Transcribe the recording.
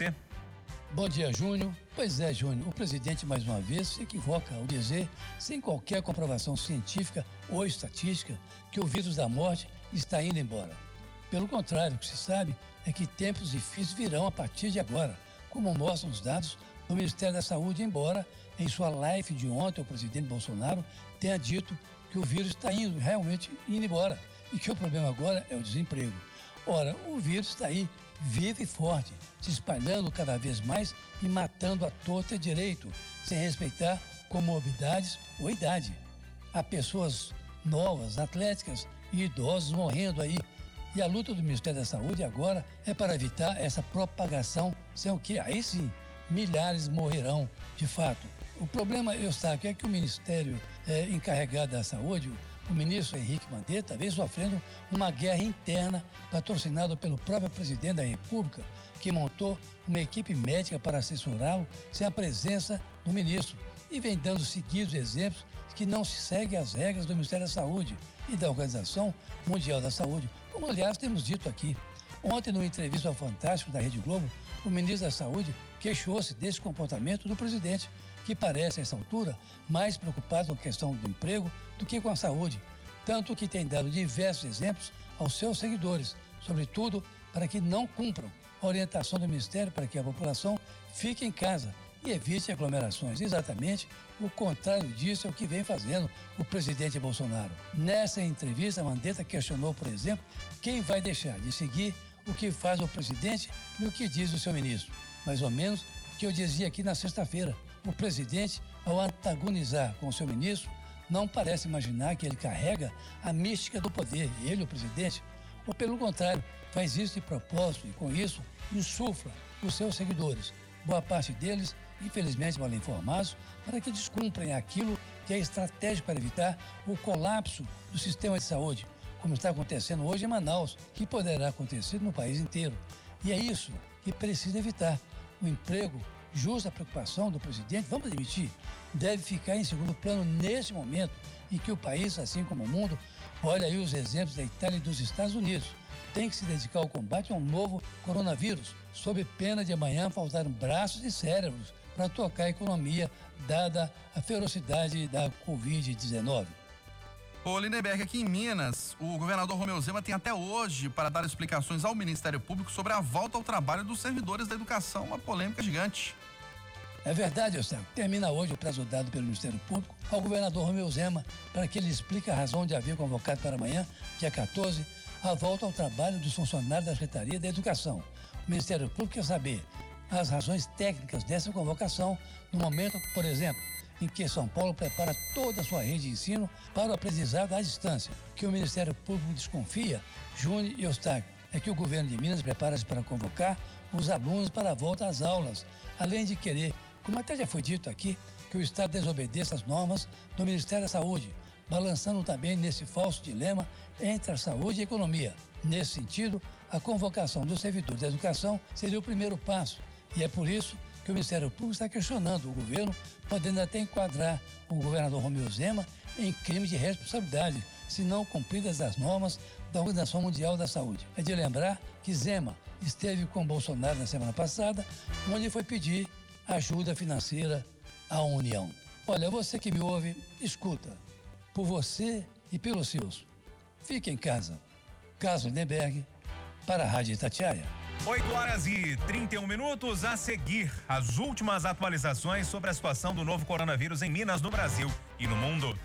você. Bom dia, Júnior. Pois é, Júnior, o presidente mais uma vez se equivoca ao dizer, sem qualquer comprovação científica ou estatística, que o vírus da morte está indo embora. Pelo contrário, o que se sabe é que tempos difíceis virão a partir de agora, como mostram os dados do Ministério da Saúde, embora em sua live de ontem o presidente Bolsonaro tenha dito que o vírus está indo realmente indo embora e que o problema agora é o desemprego. Ora, o vírus está aí, vivo e forte, se espalhando cada vez mais e matando a torta direito, sem respeitar comorbidades ou idade. Há pessoas novas, atléticas e idosos morrendo aí. E a luta do Ministério da Saúde agora é para evitar essa propagação, sem o que aí sim milhares morrerão de fato. O problema, Eustáquio, é que o Ministério é, encarregado da Saúde, o ministro Henrique Mandetta, vem sofrendo uma guerra interna patrocinada pelo próprio presidente da República, que montou uma equipe médica para assessorá-lo sem a presença do ministro e vem dando seguidos exemplos que não se segue as regras do Ministério da Saúde e da Organização Mundial da Saúde, como aliás temos dito aqui. Ontem, numa entrevista ao Fantástico da Rede Globo, o ministro da Saúde queixou-se desse comportamento do presidente, que parece, a essa altura, mais preocupado com a questão do emprego do que com a saúde, tanto que tem dado diversos exemplos aos seus seguidores, sobretudo para que não cumpram a orientação do Ministério para que a população fique em casa e evite aglomerações. Exatamente o contrário disso é o que vem fazendo o presidente Bolsonaro. Nessa entrevista, Mandetta questionou, por exemplo, quem vai deixar de seguir o que faz o presidente e o que diz o seu ministro. Mais ou menos o que eu dizia aqui na sexta-feira. O presidente, ao antagonizar com o seu ministro, não parece imaginar que ele carrega a mística do poder, ele, o presidente, ou pelo contrário, faz isso de propósito e com isso insufla os seus seguidores, boa parte deles, infelizmente mal informados, para que descumprem aquilo que é estratégico para evitar o colapso do sistema de saúde, como está acontecendo hoje em Manaus, que poderá acontecer no país inteiro. E é isso que precisa evitar. O emprego, justa preocupação do presidente, vamos admitir, deve ficar em segundo plano nesse momento em que o país, assim como o mundo, olha aí os exemplos da Itália e dos Estados Unidos, tem que se dedicar ao combate ao novo coronavírus, sob pena de amanhã faltar braços e cérebros para tocar a economia, dada a ferocidade da Covid-19. Ô Lindeberg, aqui em Minas, o governador Romeu Zema tem até hoje para dar explicações ao Ministério Público sobre a volta ao trabalho dos servidores da educação, uma polêmica gigante. É verdade, Eusébio. Termina hoje o prazo dado pelo Ministério Público ao governador Romeu Zema para que ele explique a razão de haver convocado para amanhã, dia 14, a volta ao trabalho dos funcionários da Secretaria da Educação. O Ministério Público quer saber as razões técnicas dessa convocação no momento, por exemplo, em que São Paulo prepara toda a sua rede de ensino para o aprendizado à distância. Que o Ministério Público desconfia, Júnior e Eustáquio, é que o governo de Minas prepara-se para convocar os alunos para a volta às aulas, além de querer, como até já foi dito aqui, que o Estado desobedeça as normas do Ministério da Saúde, balançando também nesse falso dilema entre a saúde e a economia. Nesse sentido, a convocação dos servidores da educação seria o primeiro passo, e é por isso que o Ministério Público está questionando o governo, podendo até enquadrar o governador Romeu Zema em crime de responsabilidade, se não cumpridas as normas da Organização Mundial da Saúde. É de lembrar que Zema esteve com Bolsonaro na semana passada, onde foi pedir ajuda financeira à União. Olha, você que me ouve, escuta. Por você e pelos seus. Fique em casa. Carlos Lindenberg, para a Rádio Itatiaia. 8 horas e 31 minutos a seguir. As últimas atualizações sobre a situação do novo coronavírus em Minas, no Brasil e no mundo.